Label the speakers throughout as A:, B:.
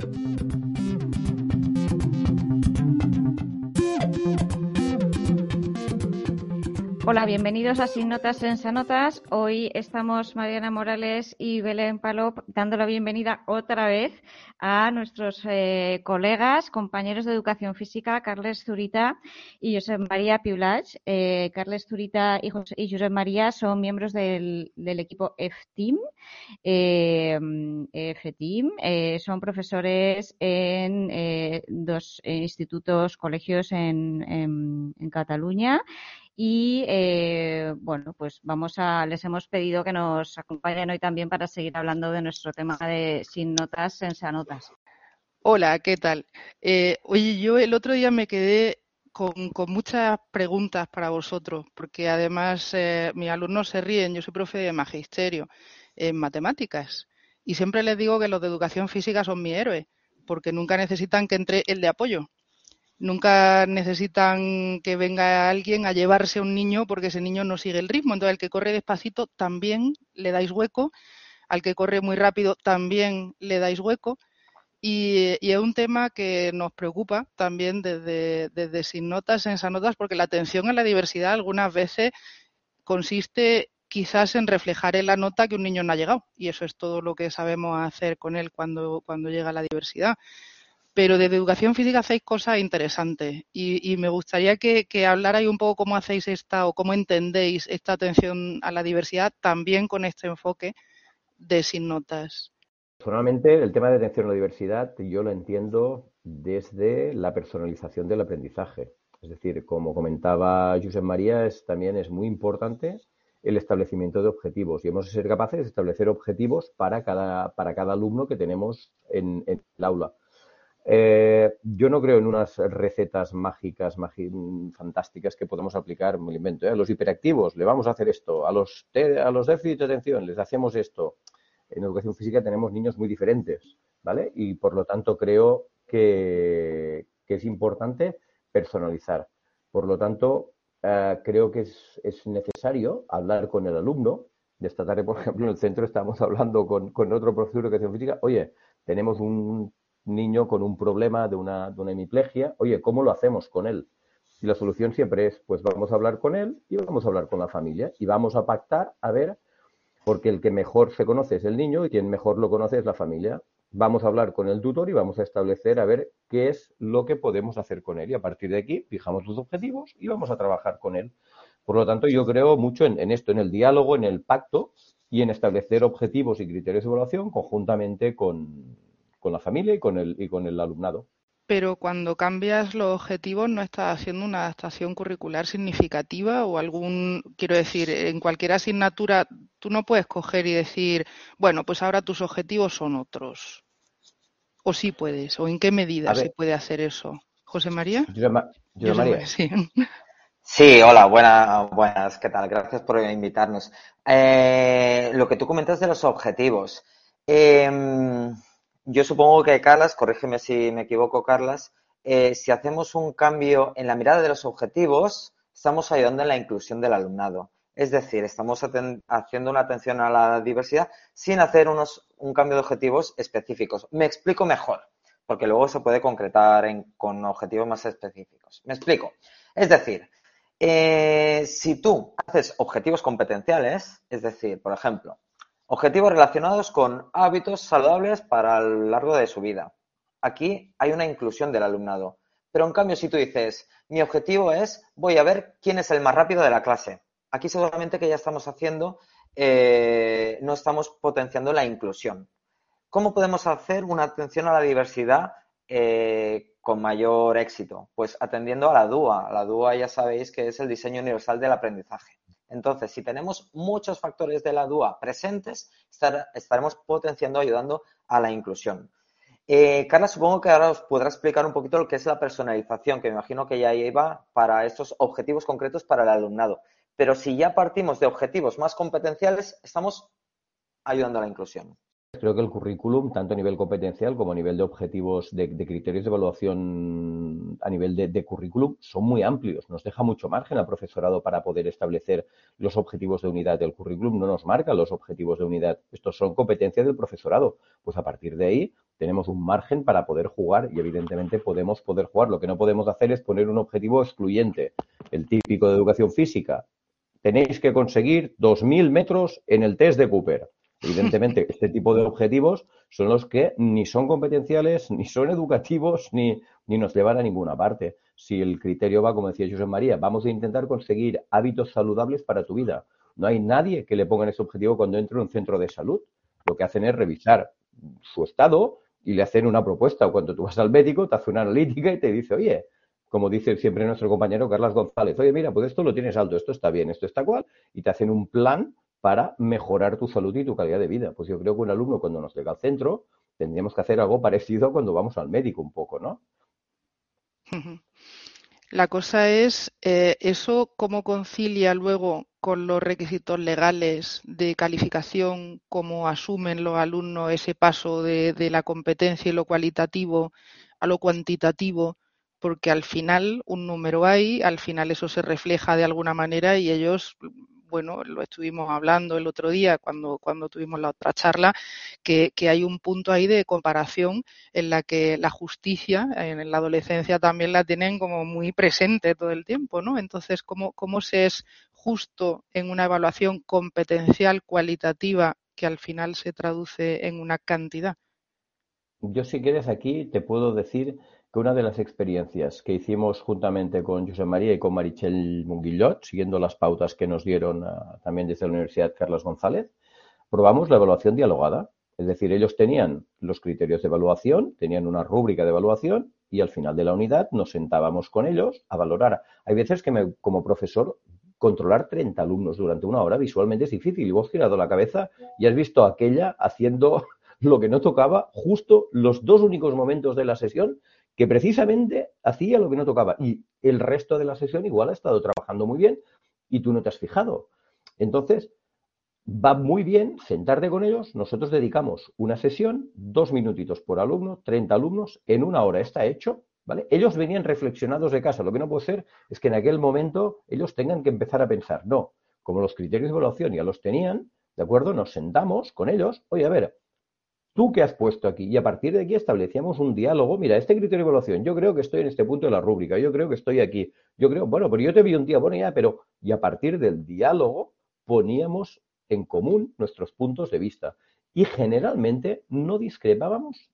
A: thank you Hola, bienvenidos a Sin Notas Notas. Hoy estamos Mariana Morales y Belén Palop dando la bienvenida otra vez a nuestros eh, colegas, compañeros de educación física, Carles Zurita y José María Piulach. Eh, Carles Zurita y, José, María son miembros del, equipo F-Team. Eh, F-Team son profesores en dos institutos, colegios en Cataluña y eh, bueno, pues vamos a, les hemos pedido que nos acompañen hoy también para seguir hablando de nuestro tema de sin notas, notas.
B: Hola, ¿qué tal? Eh, oye, yo el otro día me quedé con, muchas preguntas para vosotros, porque además eh, mis alumnos se ríen, yo soy profe de magisterio en matemáticas y siempre les digo que los de educación física son mi héroe, porque nunca necesitan que entre el de apoyo. Nunca necesitan que venga alguien a llevarse a un niño porque ese niño no sigue el ritmo. Entonces, al que corre despacito también le dais hueco, al que corre muy rápido también le dais hueco. Y, es un tema que nos preocupa también desde, desde Sin Notas, en Notas, porque la atención a la diversidad algunas veces consiste quizás en reflejar en la nota que un niño no ha llegado. Y eso es todo lo que sabemos hacer con él cuando, cuando llega la diversidad pero desde educación física hacéis cosas interesantes y, me gustaría que, hablarais un poco cómo hacéis esta o cómo entendéis esta atención a la diversidad también con este enfoque de sin notas.
C: Personalmente, el tema de atención a la diversidad yo lo entiendo desde la personalización del aprendizaje. Es decir, como comentaba Josep María, es, también es muy importante el establecimiento de objetivos y hemos de ser capaces de establecer objetivos para cada, para cada alumno que tenemos en el aula eh, yo no creo en unas recetas mágicas, fantásticas que podemos aplicar, me lo invento. ¿eh? A los hiperactivos le vamos a hacer esto, a los, a los déficits de atención les hacemos esto. En educación física tenemos niños muy diferentes, ¿vale? Y por lo tanto creo que, es importante personalizar. Por lo tanto, eh, creo que es, es, necesario hablar con el alumno. De esta tarde, por ejemplo, en el centro estamos hablando con, con otro profesor de educación física. Oye, tenemos un niño con un problema de una, de una hemiplegia, oye, ¿cómo lo hacemos con él? Y la solución siempre es, pues vamos a hablar con él y vamos a hablar con la familia y vamos a pactar a ver, porque el que mejor se conoce es el niño y quien mejor lo conoce es la familia. Vamos a hablar con el tutor y vamos a establecer a ver qué es lo que podemos hacer con él. Y a partir de aquí fijamos los objetivos y vamos a trabajar con él. Por lo tanto, yo creo mucho en, en esto, en el diálogo, en el pacto y en establecer objetivos y criterios de evaluación conjuntamente con, con la familia y con el, y con el alumnado.
B: Pero cuando cambias los objetivos, ¿no estás haciendo una adaptación curricular significativa o algún, quiero decir, en cualquier asignatura tú no puedes coger y decir, bueno, pues ahora tus objetivos son otros? ¿O sí puedes? ¿O en qué medida se puede hacer eso? José María.
C: José, María.
D: Sí. Sí, hola, buenas, buenas, ¿qué tal? Gracias por invitarnos. Eh, lo que tú comentas de los objetivos. Eh, yo supongo que Carlas, corrígeme si me equivoco, Carlas, eh, si hacemos un cambio en la mirada de los objetivos, estamos ayudando en la inclusión del alumnado. Es decir, estamos haciendo una atención a la diversidad sin hacer unos, un cambio de objetivos específicos. Me explico mejor, porque luego se puede concretar con objetivos más específicos. Me explico. Es decir, eh, si tú haces objetivos competenciales, es decir, por ejemplo, Objetivos relacionados con hábitos saludables para el largo de su vida. Aquí hay una inclusión del alumnado. Pero en cambio, si tú dices, mi objetivo es, voy a ver quién es el más rápido de la clase. Aquí seguramente que ya estamos haciendo, eh, no estamos potenciando la inclusión. ¿Cómo podemos hacer una atención a la diversidad eh, con mayor éxito? Pues atendiendo a la DUA. La DUA ya sabéis que es el diseño universal del aprendizaje. Entonces, si tenemos muchos factores de la DUA presentes, estaremos potenciando, ayudando a la inclusión. Eh, Carla, supongo que ahora os podrá explicar un poquito lo que es la personalización, que me imagino que ya iba para estos objetivos concretos para el alumnado. Pero si ya partimos de objetivos más competenciales, estamos ayudando a la inclusión.
C: Creo que el currículum, tanto a nivel competencial como a nivel de objetivos, de, criterios de evaluación a nivel de, currículum, son muy amplios. Nos deja mucho margen al profesorado para poder establecer los objetivos de unidad. del currículum no nos marca los objetivos de unidad. Estos son competencias del profesorado. Pues a partir de ahí tenemos un margen para poder jugar y evidentemente podemos poder jugar. Lo que no podemos hacer es poner un objetivo excluyente, el típico de educación física. Tenéis que conseguir 2.000 metros en el test de Cooper. Evidentemente, este tipo de objetivos son los que ni son competenciales, ni son educativos, ni, ni nos llevan a ninguna parte. Si el criterio va, como decía José María, vamos a intentar conseguir hábitos saludables para tu vida. No hay nadie que le ponga ese objetivo cuando entra en un centro de salud. Lo que hacen es revisar su estado y le hacen una propuesta. O cuando tú vas al médico, te hace una analítica y te dice, oye, como dice siempre nuestro compañero Carlos González, oye, mira, pues esto lo tienes alto, esto está bien, esto está cual, y te hacen un plan para mejorar tu salud y tu calidad de vida. Pues yo creo que un alumno cuando nos llega al centro tendríamos que hacer algo parecido cuando vamos al médico un poco, ¿no?
B: La cosa es eh, eso cómo concilia luego con los requisitos legales de calificación, cómo asumen los alumnos ese paso de, de la competencia y lo cualitativo a lo cuantitativo, porque al final un número hay, al final eso se refleja de alguna manera y ellos bueno, lo estuvimos hablando el otro día cuando, cuando tuvimos la otra charla, que, hay un punto ahí de comparación en la que la justicia en la adolescencia también la tienen como muy presente todo el tiempo, ¿no? Entonces, ¿cómo, cómo se es justo en una evaluación competencial cualitativa que al final se traduce en una cantidad?
C: Yo si quieres aquí te puedo decir que una de las experiencias que hicimos juntamente con José María y con Marichel Munguillot, siguiendo las pautas que nos dieron ah, también desde la Universidad Carlos González, probamos la evaluación dialogada. Es decir, ellos tenían los criterios de evaluación, tenían una rúbrica de evaluación y al final de la unidad nos sentábamos con ellos a valorar. Hay veces que me, como profesor controlar 30 alumnos durante una hora visualmente es difícil y vos girado la cabeza y has visto a aquella haciendo lo que no tocaba justo los dos únicos momentos de la sesión que precisamente hacía lo que no tocaba. Y el resto de la sesión igual ha estado trabajando muy bien y tú no te has fijado. Entonces, va muy bien sentarte con ellos. Nosotros dedicamos una sesión, dos minutitos por alumno, 30 alumnos, en una hora está hecho. ¿Vale? Ellos venían reflexionados de casa. Lo que no puede ser es que en aquel momento ellos tengan que empezar a pensar. No, como los criterios de evaluación ya los tenían, ¿de acuerdo? Nos sentamos con ellos. Oye, a ver, ¿Tú qué has puesto aquí? Y a partir de aquí establecíamos un diálogo. Mira, este criterio de evaluación, yo creo que estoy en este punto de la rúbrica, yo creo que estoy aquí. Yo creo, bueno, pero yo te vi un día, bueno, ya, pero. Y a partir del diálogo poníamos en común nuestros puntos de vista. Y generalmente no discrepábamos.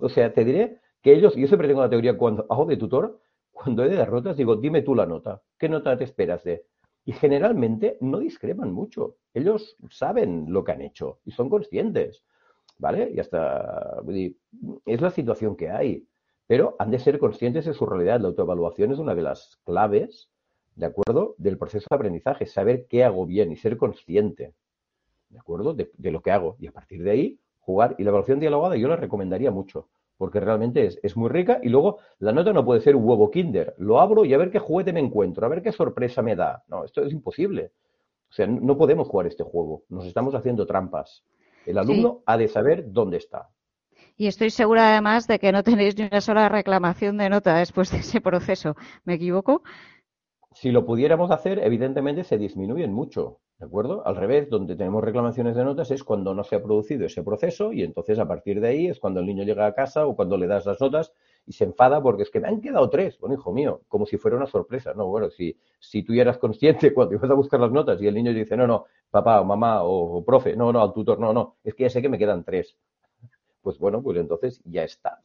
C: O sea, te diré que ellos, yo siempre tengo la teoría cuando hago de tutor, cuando he de derrotas, digo, dime tú la nota. ¿Qué nota te esperas de? Y generalmente no discrepan mucho. Ellos saben lo que han hecho y son conscientes. ¿Vale? Y hasta es la situación que hay. Pero han de ser conscientes de su realidad. La autoevaluación es una de las claves, ¿de acuerdo?, del proceso de aprendizaje. Saber qué hago bien y ser consciente, ¿de acuerdo?, de, lo que hago. Y a partir de ahí, jugar. Y la evaluación dialogada yo la recomendaría mucho, porque realmente es, es, muy rica. Y luego, la nota no puede ser un huevo kinder. Lo abro y a ver qué juguete me encuentro, a ver qué sorpresa me da. No, esto es imposible. O sea, no podemos jugar este juego. Nos estamos haciendo trampas. El alumno ha de saber dónde está.
A: Y estoy segura además de que no tenéis ni una sola reclamación de nota después de ese proceso. ¿Me equivoco?
C: Si lo pudiéramos hacer, evidentemente se disminuyen mucho. ¿De acuerdo? Al revés, donde tenemos reclamaciones de notas es cuando no se ha producido ese proceso y entonces a partir de ahí es cuando el niño llega a casa o cuando le das las notas y se enfada porque es que me han quedado tres. Bueno, hijo mío, como si fuera una sorpresa. No, bueno, si, si tú ya eras consciente cuando ibas a buscar las notas y el niño dice, no, no, papá o mamá o, profe, no, no, al tutor, no, no, es que ya sé que me quedan tres. Pues bueno, pues entonces ya está.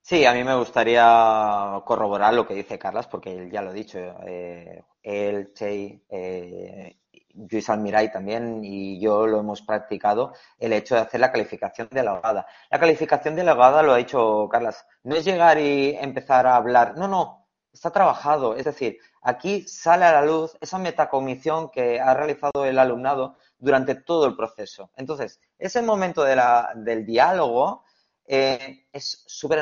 D: Sí, a mí me gustaría corroborar lo que dice Carlas, porque él ya lo ha dicho. Eh, él, Che, eh, Luis Almiray también y yo lo hemos practicado, el hecho de hacer la calificación de la hogada. La calificación de la hogada, lo ha dicho Carlas, no es llegar y empezar a hablar, no, no, está trabajado. Es decir, aquí sale a la luz esa metacognición que ha realizado el alumnado durante todo el proceso. Entonces, ese momento del diálogo eh, es súper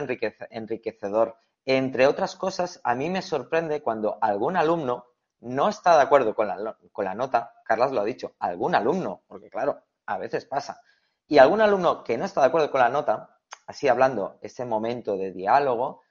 D: enriquecedor. Entre otras cosas, a mí me sorprende cuando algún alumno no está de acuerdo con la, con la nota, Carlas lo ha dicho, algún alumno, porque claro, a veces pasa, y algún alumno que no está de acuerdo con la nota, así hablando, ese momento de diálogo,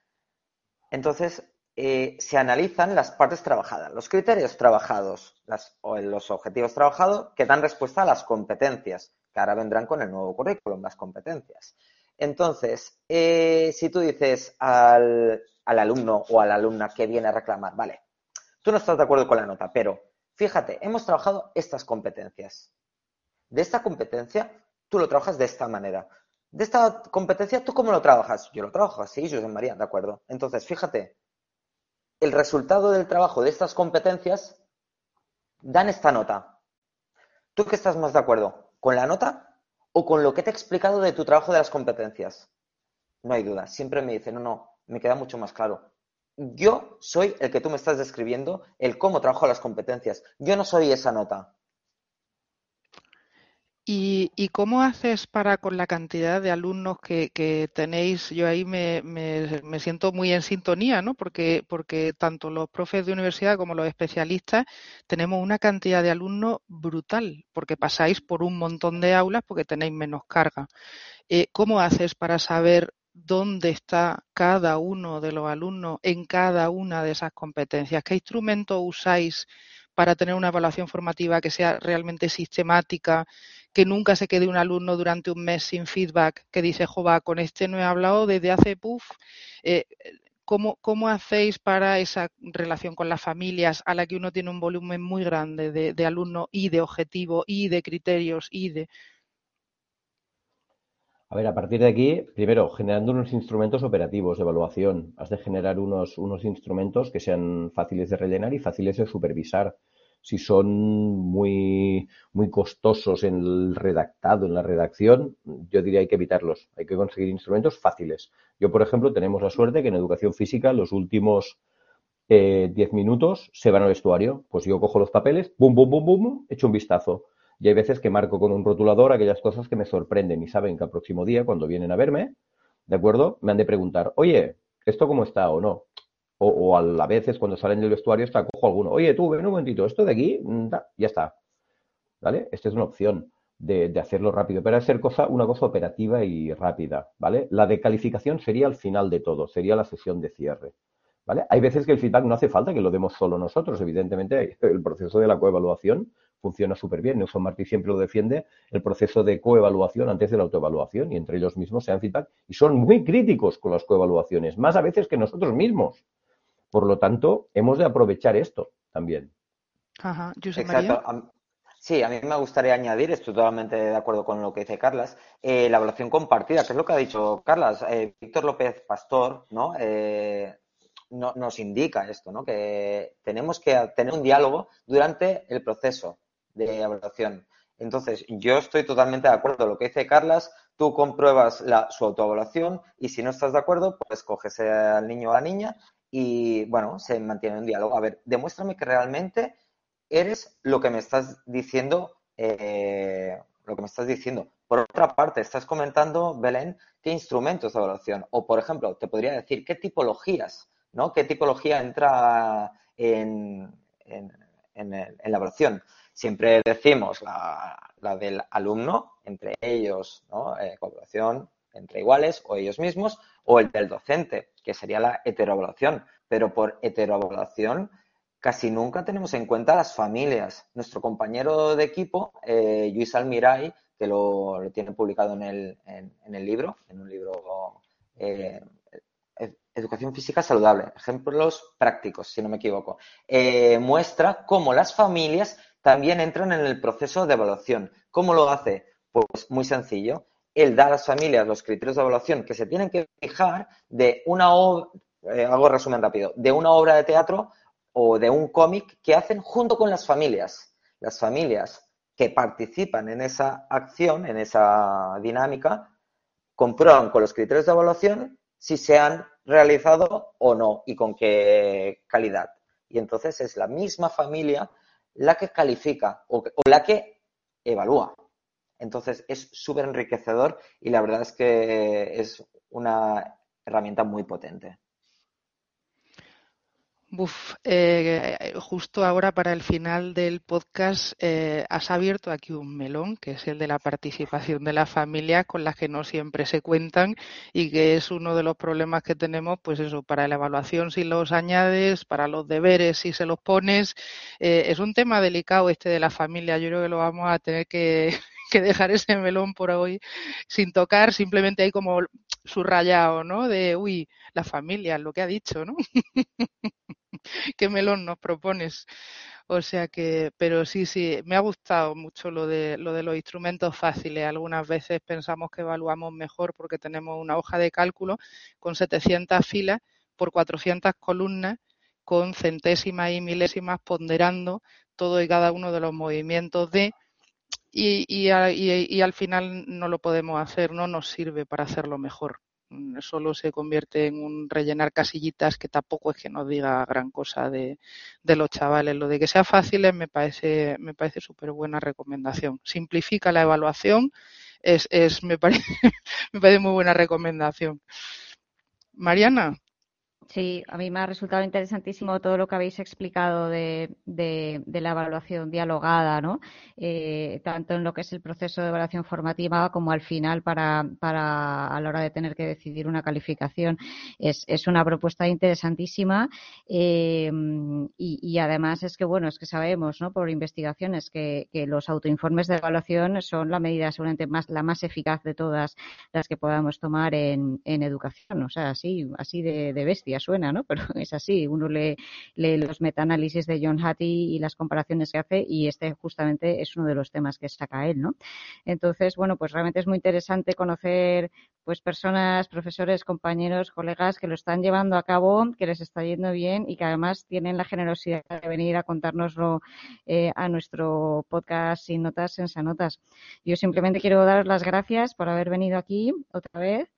D: entonces eh, se analizan las partes trabajadas, los criterios trabajados, o los objetivos trabajados que dan respuesta a las competencias, que ahora vendrán con el nuevo currículum, las competencias. Entonces, eh, si tú dices al, al alumno o a la alumna que viene a reclamar, vale, tú no estás de acuerdo con la nota, pero fíjate, hemos trabajado estas competencias. De esta competencia, tú lo trabajas de esta manera. De esta competencia, ¿tú cómo lo trabajas? Yo lo trabajo así, José María, de acuerdo. Entonces, fíjate, el resultado del trabajo de estas competencias dan esta nota. ¿Tú qué estás más de acuerdo? ¿Con la nota o con lo que te he explicado de tu trabajo de las competencias? No hay duda. Siempre me dicen, no, no, me queda mucho más claro. Yo soy el que tú me estás describiendo, el cómo trabajo las competencias. Yo no soy esa nota.
B: ¿Y, cómo haces para con la cantidad de alumnos que, tenéis? Yo ahí me, siento muy en sintonía, ¿no? Porque, porque tanto los profes de universidad como los especialistas tenemos una cantidad de alumnos brutal, porque pasáis por un montón de aulas porque tenéis menos carga. Eh, ¿Cómo haces para saber dónde está cada uno de los alumnos en cada una de esas competencias? ¿Qué instrumentos usáis para tener una evaluación formativa que sea realmente sistemática? que nunca se quede un alumno durante un mes sin feedback, que dice, jova, con este no he hablado desde hace puff. Eh, ¿cómo, ¿Cómo hacéis para esa relación con las familias a la que uno tiene un volumen muy grande de, de alumnos y de objetivos y de criterios y de...
C: A ver, a partir de aquí, primero, generando unos instrumentos operativos de evaluación. Has de generar unos, unos instrumentos que sean fáciles de rellenar y fáciles de supervisar si son muy, muy costosos en el redactado, en la redacción, yo diría hay que evitarlos. Hay que conseguir instrumentos fáciles. Yo, por ejemplo, tenemos la suerte que en educación física los últimos 10 eh, minutos se van al vestuario. Pues yo cojo los papeles, bum, bum, bum, bum, echo un vistazo. Y hay veces que marco con un rotulador aquellas cosas que me sorprenden y saben que al próximo día, cuando vienen a verme, ¿de acuerdo? Me han de preguntar, oye, ¿esto cómo está o no? o, a la veces cuando salen del vestuario está cojo alguno. Oye, tú, ven un momentito, esto de aquí, mm, ya está. ¿Vale? Esta es una opción de, hacerlo rápido, pero ser cosa, una cosa operativa y rápida, ¿vale? La de calificación sería al final de todo, sería la sesión de cierre. ¿Vale? Hay veces que el feedback no hace falta que lo demos solo nosotros. Evidentemente, el proceso de la coevaluación funciona súper bien. Nelson Martí siempre lo defiende, el proceso de coevaluación antes de la autoevaluación y entre ellos mismos se dan feedback y son muy críticos con las coevaluaciones, más a veces que nosotros mismos. Por lo tanto, hemos de aprovechar esto también.
D: Ajá. Exacto. Sí, a mí me gustaría añadir, estoy totalmente de acuerdo con lo que dice Carlas, eh, la evaluación compartida, que es lo que ha dicho Carlas. Eh, Víctor López Pastor ¿no? Eh, no, nos indica esto, ¿no? que tenemos que tener un diálogo durante el proceso de evaluación. Entonces, yo estoy totalmente de acuerdo. Lo que dice Carlas, tú compruebas la, su autoevaluación y si no estás de acuerdo, pues coges al niño o a la niña y bueno, se mantiene un diálogo. A ver, demuéstrame que realmente eres lo que me estás diciendo, eh, lo que me estás diciendo. Por otra parte, estás comentando, Belén, qué instrumentos de evaluación. O, por ejemplo, te podría decir qué tipologías, ¿no? ¿Qué tipología entra en, en, la evaluación? Siempre decimos la, la, del alumno, entre ellos, ¿no? Eh, colaboración entre iguales o ellos mismos, o el del docente, que sería la heteroevaluación. Pero por heteroevaluación casi nunca tenemos en cuenta las familias. Nuestro compañero de equipo, eh, Luis Almiray, que lo, tiene publicado en el, en, el, libro, en un libro eh, Educación Física Saludable, ejemplos prácticos, si no me equivoco, eh, muestra cómo las familias también entran en el proceso de evaluación. ¿Cómo lo hace? Pues muy sencillo él da a las familias los criterios de evaluación que se tienen que fijar de una obra, eh, hago resumen rápido, de una obra de teatro o de un cómic que hacen junto con las familias. Las familias que participan en esa acción, en esa dinámica, comprueban con los criterios de evaluación si se han realizado o no y con qué calidad. Y entonces es la misma familia la que califica o la que evalúa. Entonces es súper enriquecedor y la verdad es que es una herramienta muy potente.
B: Uf, eh, justo ahora para el final del podcast eh, has abierto aquí un melón, que es el de la participación de las familias con las que no siempre se cuentan y que es uno de los problemas que tenemos, pues eso, para la evaluación si los añades, para los deberes si se los pones. Eh, es un tema delicado este de la familia, yo creo que lo vamos a tener que, que dejar ese melón por hoy sin tocar, simplemente hay como subrayado, ¿no? De, uy, la familia, lo que ha dicho, ¿no? ¿Qué melón nos propones? O sea que, pero sí, sí, me ha gustado mucho lo de, lo de los instrumentos fáciles. Algunas veces pensamos que evaluamos mejor porque tenemos una hoja de cálculo con 700 filas por 400 columnas con centésimas y milésimas ponderando todo y cada uno de los movimientos de y, y, y, al final no lo podemos hacer, no nos sirve para hacerlo mejor. Mm, solo se convierte en un rellenar casillitas que tampoco es que nos diga gran cosa de, los chavales. Lo de que sea fácil me parece, me parece súper buena recomendación. Simplifica la evaluación, es, es me, parece, me parece muy buena recomendación. Mariana.
A: Sí, a mí me ha resultado interesantísimo todo lo que habéis explicado de, de, la evaluación dialogada, ¿no? Eh, tanto en lo que es el proceso de evaluación formativa como al final para, para a la hora de tener que decidir una calificación. Es, es una propuesta interesantísima eh, y, y, además es que, bueno, es que sabemos, ¿no? Por investigaciones que, que, los autoinformes de evaluación son la medida seguramente más, la más eficaz de todas las que podamos tomar en, en educación. O sea, así, así de, de bestia suena, ¿no? Pero es así. Uno lee, los metaanálisis de John Hattie y las comparaciones que hace y este justamente es uno de los temas que saca él, ¿no? Entonces, bueno, pues realmente es muy interesante conocer pues personas, profesores, compañeros, colegas que lo están llevando a cabo, que les está yendo bien y que además tienen la generosidad de venir a contárnoslo eh, a nuestro podcast sin notas, en notas. Yo simplemente quiero daros las gracias por haber venido aquí otra vez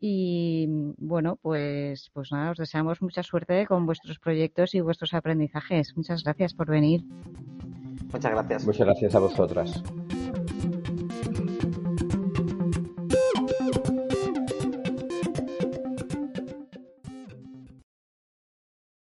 A: y bueno, pues, pues nada, os deseamos mucha suerte con vuestros proyectos y vuestros aprendizajes. Muchas gracias por venir.
D: Muchas gracias.
C: Muchas gracias a vosotras.